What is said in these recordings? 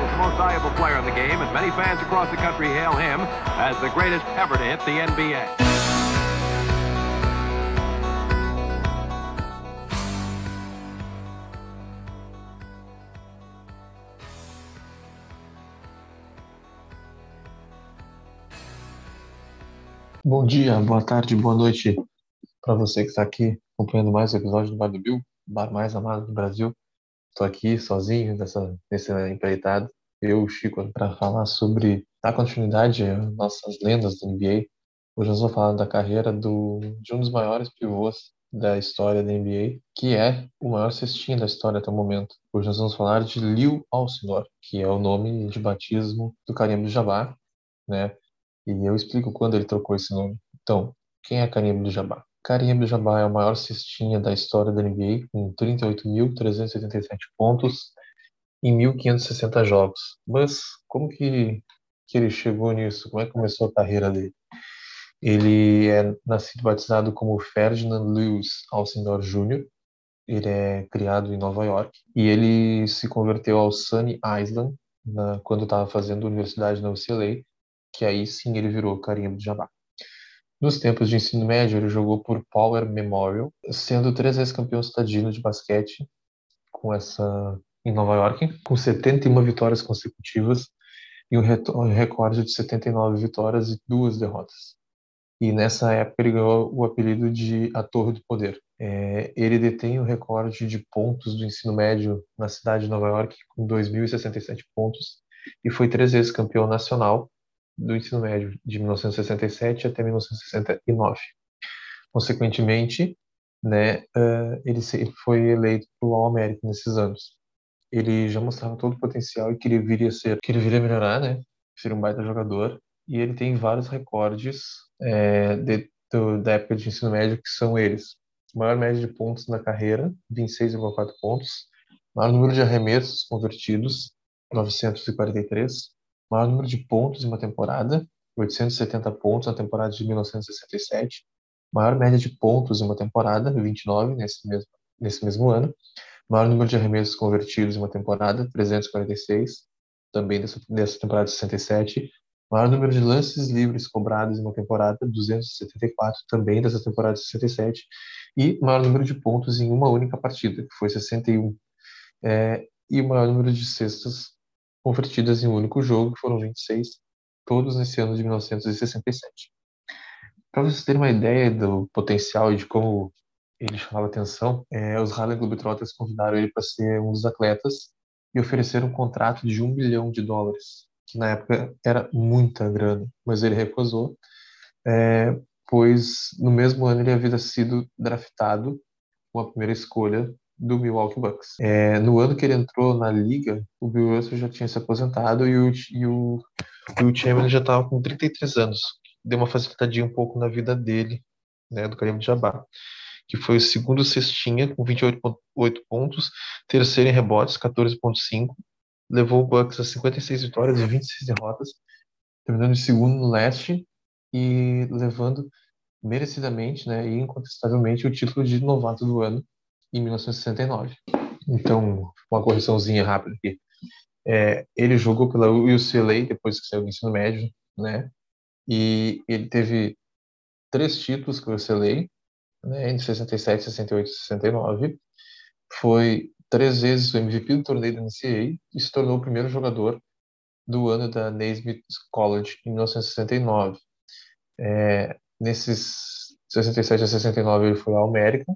Bill Russell is the most valuable player in the game, and many fans across the country hail him as the greatest ever to hit the NBA. Bom dia, boa tarde, boa noite para você que está aqui acompanhando mais um episódio do Bar do Bill, bar mais amado do Brasil. Estou aqui sozinho nessa, nessa empreitada, eu, Chico, para falar sobre a continuidade, nossas lendas do NBA. Hoje nós vamos falar da carreira do, de um dos maiores pivôs da história da NBA, que é o maior cestinho da história até o momento. Hoje nós vamos falar de Liu Alcindor, que é o nome de batismo do Kareem Jabbar, né? E eu explico quando ele trocou esse nome. Então, quem é Kareem Abdul-Jabbar? Kareem Abdul-Jabbar é o maior cestinha da história da NBA, com 38.387 pontos em 1.560 jogos. Mas como que, que ele chegou nisso? Como é que começou a carreira dele? Ele é nascido batizado como Ferdinand Lewis Alcindor Jr., ele é criado em Nova York e ele se converteu ao Sunny Island na, quando estava fazendo universidade na UCLA que aí sim ele virou carimbo de Jabá. Nos tempos de ensino médio, ele jogou por Power Memorial, sendo três vezes campeão estadino de basquete com essa em Nova York, com 71 vitórias consecutivas e um recorde de 79 vitórias e duas derrotas. E nessa época ele ganhou o apelido de A Torre do Poder. É, ele detém o recorde de pontos do ensino médio na cidade de Nova York, com 2.067 pontos, e foi três vezes campeão nacional do ensino médio, de 1967 até 1969. Consequentemente, né, ele foi eleito para o All-American nesses anos. Ele já mostrava todo o potencial e queria viria ser, queria viria melhorar, né, ser um baita jogador. E ele tem vários recordes é, de, do, da época de ensino médio que são eles: maior média de pontos na carreira, 26,4 pontos, maior número de arremessos convertidos, 943, maior número de pontos em uma temporada, 870 pontos na temporada de 1967, maior média de pontos em uma temporada, 29 nesse mesmo, nesse mesmo ano, maior número de arremessos convertidos em uma temporada, 346, também dessa, dessa temporada de 67, maior número de lances livres cobrados em uma temporada, 274, também dessa temporada de 67, e maior número de pontos em uma única partida, que foi 61, é, e o maior número de cestas convertidas em um único jogo, que foram 26, todos nesse ano de 1967. Para vocês terem uma ideia do potencial e de como ele chamava atenção, é, os Harlem Globetrotters convidaram ele para ser um dos atletas e ofereceram um contrato de um bilhão de dólares, que na época era muita grana, mas ele recusou, é, pois no mesmo ano ele havia sido draftado com a primeira escolha do Milwaukee Bucks. É, no ano que ele entrou na liga, o Bill Russell já tinha se aposentado e o, e o Will Chamberlain já estava com 33 anos. Deu uma facilitadinha um pouco na vida dele, né, do Kareem Jabbar, que foi o segundo cestinha com 28.8 pontos, terceiro em rebotes, 14.5, levou o Bucks a 56 vitórias e 26 derrotas, terminando em segundo no leste e levando merecidamente, né, e incontestavelmente o título de novato do ano em 1969. Então, uma correçãozinha rápida aqui. É, ele jogou pela UCLA depois que saiu do ensino médio, né? E ele teve três títulos com a UCLA, né, em 67, 68 e 69. Foi três vezes o MVP do torneio da NCAA e se tornou o primeiro jogador do ano da Naismith College em 1969. É, nesses 67 a 69 ele foi ao América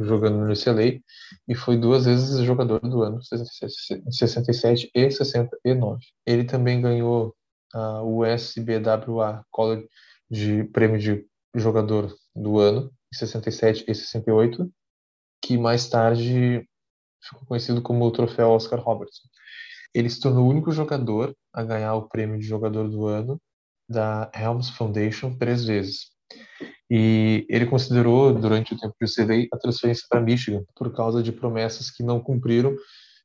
jogando no UCLA e foi duas vezes jogador do ano, 67 e 69. Ele também ganhou a USBWA College de prêmio de jogador do ano em 67 e 68, que mais tarde ficou conhecido como o troféu Oscar Robertson. Ele se tornou o único jogador a ganhar o prêmio de jogador do ano da Helms Foundation três vezes. E ele considerou, durante o tempo de UCLA, a transferência para Michigan, por causa de promessas que não cumpriram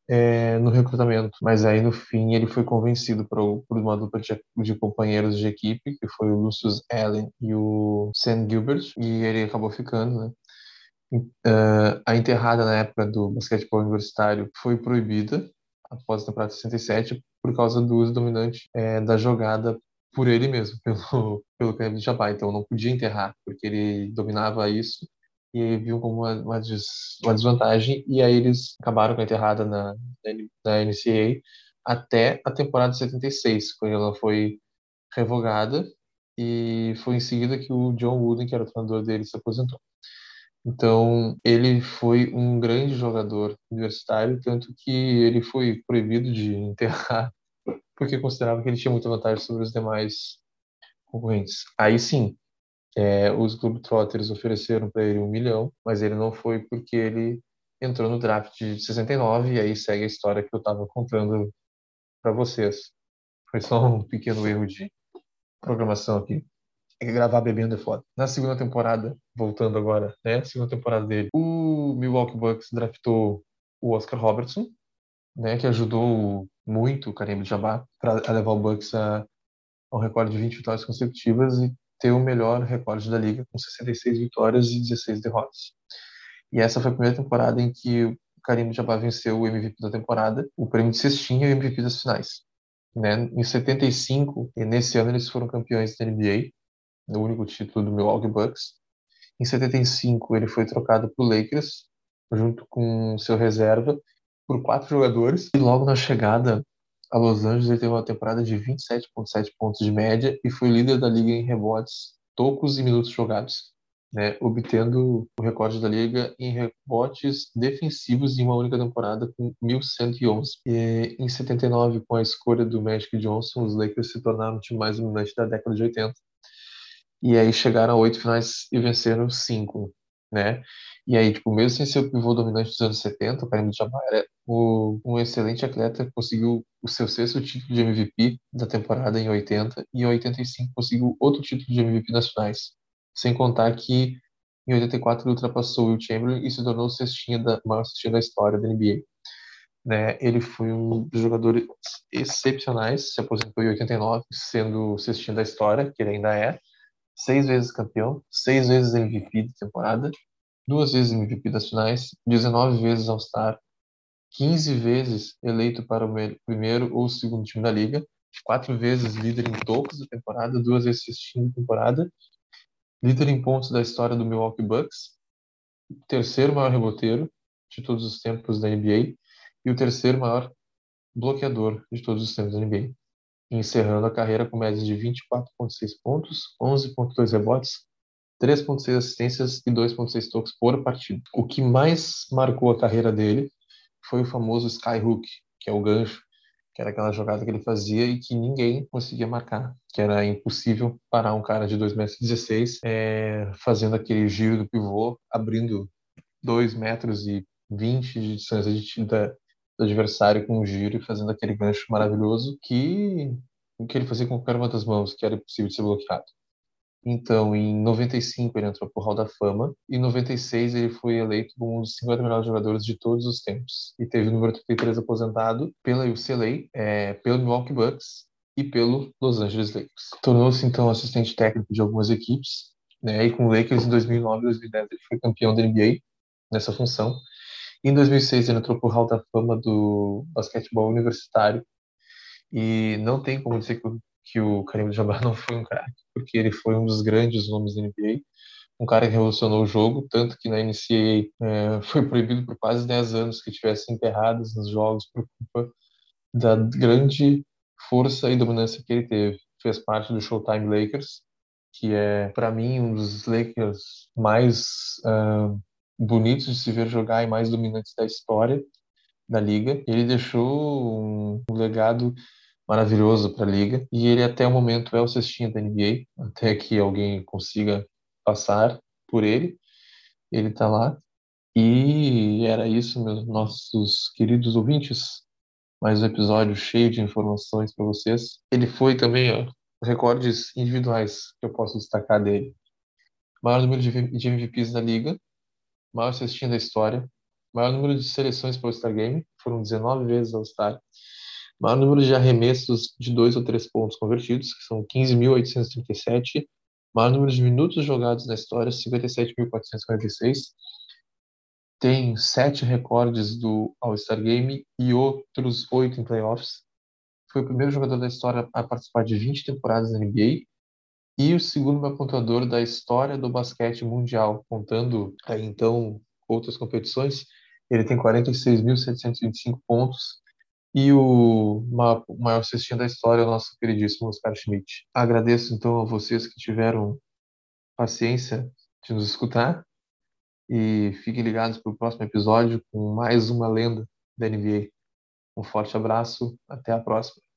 é, no recrutamento. Mas aí, no fim, ele foi convencido por, por uma dupla de, de, companheiros de equipe, que foi o Lucius Allen e o Sam Gilbert, e ele acabou ficando, né? Uh, a enterrada na época do basquetebol universitário foi proibida após a temporada 67 por causa do uso dominante é, da jogada por ele mesmo, pelo, pelo Kareem Jabbar. Então não podia enterrar, porque ele dominava isso e viu como uma, uma, des, uma, desvantagem e aí eles acabaram com a enterrada na, na NCAA até a temporada 76, quando ela foi revogada e foi em seguida que o John Wooden, que era o treinador dele, se aposentou. Então, ele foi um grande jogador universitário, tanto que ele foi proibido de enterrar, porque considerava que ele tinha muita vantagem sobre os demais concorrentes. Aí sim, é, os Globetrotters ofereceram para ele um milhão, mas ele não foi porque ele entrou no draft de 69 e aí segue a história que eu estava contando para vocês. Foi só um pequeno erro de programação aqui. É gravar bebendo é foda. Na segunda temporada, voltando agora, né? Segunda temporada dele, o Milwaukee Bucks draftou o Oscar Robertson, né? Que ajudou muito o Kareem Jabbar para levar o Bucks a, a um recorde de 20 vitórias consecutivas e ter o melhor recorde da liga com 66 vitórias e 16 derrotas. E essa foi a primeira temporada em que o Karim Jabbar venceu o MVP da temporada, o prêmio de cestinha e o MVP das finais. Né? Em 75, e nesse ano eles foram campeões da NBA, o único título do Milwaukee Bucks. Em 75 ele foi trocado para o Lakers, junto com seu reserva, por quatro jogadores. E logo na chegada a Los Angeles ele teve uma temporada de 27,7 pontos de média e foi líder da liga em rebotes, tocos e minutos jogados né, obtendo o recorde da liga em rebotes defensivos em uma única temporada com 1.111. E em 79, com a escolha do Magic Johnson, os Lakers se tornaram o time mais dominante da década de 80. E aí chegaram a oito finais e venceram cinco, né? E aí, tipo, mesmo sem ser o pivô dominante dos anos 70, o Karim Jabbar era o, um excelente atleta, conseguiu o seu sexto título de MVP da temporada em 80 e em 85 conseguiu outro título de MVP nacionais. Sem contar que em 84 ele ultrapassou o Will Chamberlain e se tornou o cestinha da maior cestinha da história da NBA. Né? Ele foi um dos jogadores excepcionais, se aposentou em 89, sendo o cestinha da história, que ele ainda é, seis vezes campeão, seis vezes MVP da temporada, duas vezes MVP das finais, 19 vezes All-Star, 15 vezes eleito para o primeiro ou segundo time da liga, quatro vezes líder em tocos da temporada, duas vezes cestinha da temporada líder em pontos da história do Milwaukee Bucks, terceiro maior reboteiro de todos os tempos da NBA e o terceiro maior bloqueador de todos os tempos da NBA, encerrando a carreira com médias de 24,6 pontos, 11,2 rebotes, 3,6 assistências e 2,6 toques por partida. O que mais marcou a carreira dele foi o famoso skyhook, que é o gancho que era aquela jogada que ele fazia e que ninguém conseguia marcar, que era impossível parar um cara de 2,16 metros é, fazendo aquele giro do pivô, abrindo 2 metros e 20 de distância de, da, do adversário com um giro e fazendo aquele gancho maravilhoso que, que ele fazia com qualquer uma das mãos, que era impossível de ser bloqueado. Então, em 95 ele entrou para o Hall da Fama e em 96 ele foi eleito como um dos 50 melhores jogadores de todos os tempos e teve o número 33 aposentado pela UCLA, é, pelo Milwaukee Bucks e pelo Los Angeles Lakers. Tornou-se então assistente técnico de algumas equipes, né? E com o Lakers em 2009 e 2010 ele foi campeão da NBA nessa função. Em 2006 ele entrou para o Hall da Fama do basquetebol universitário e não tem como dizer que o que o Karim Jabbar não foi um craque, porque ele foi um dos grandes nomes da NBA, um cara que revolucionou o jogo, tanto que na NCAA é, foi proibido por quase 10 anos que tivesse enterradas nos jogos por culpa da grande força e dominância que ele teve. Fez parte do Showtime Lakers, que é, para mim, um dos Lakers mais uh, bonitos de se ver jogar e mais dominantes da história da liga. Ele deixou um, legado maravilhoso para a liga e ele até o momento é o cestinha da NBA, até que alguém consiga passar por ele. Ele está lá. E era isso, meus nossos queridos ouvintes. Mais um episódio cheio de informações para vocês. Ele foi também, ó, recordes individuais que eu posso destacar dele. Maior número de MVPs da liga, maior cestinha da história, maior número de seleções para o All-Star Game, foram 19 vezes All-Star maior número de arremessos de dois ou três pontos convertidos, que são 15.837, maior número de minutos jogados na história, 57.446, tem sete recordes do All-Star Game e outros oito em playoffs. Foi o primeiro jogador da história a participar de 20 temporadas na NBA e o segundo maior pontuador da história do basquete mundial, contando aí, então outras competições. Ele tem 46.725 pontos e o maior cestinha da história é o nosso queridíssimo Oscar Schmidt. Agradeço então a vocês que tiveram paciência de nos escutar e fiquem ligados para o próximo episódio com mais uma lenda da NBA. Um forte abraço, até a próxima.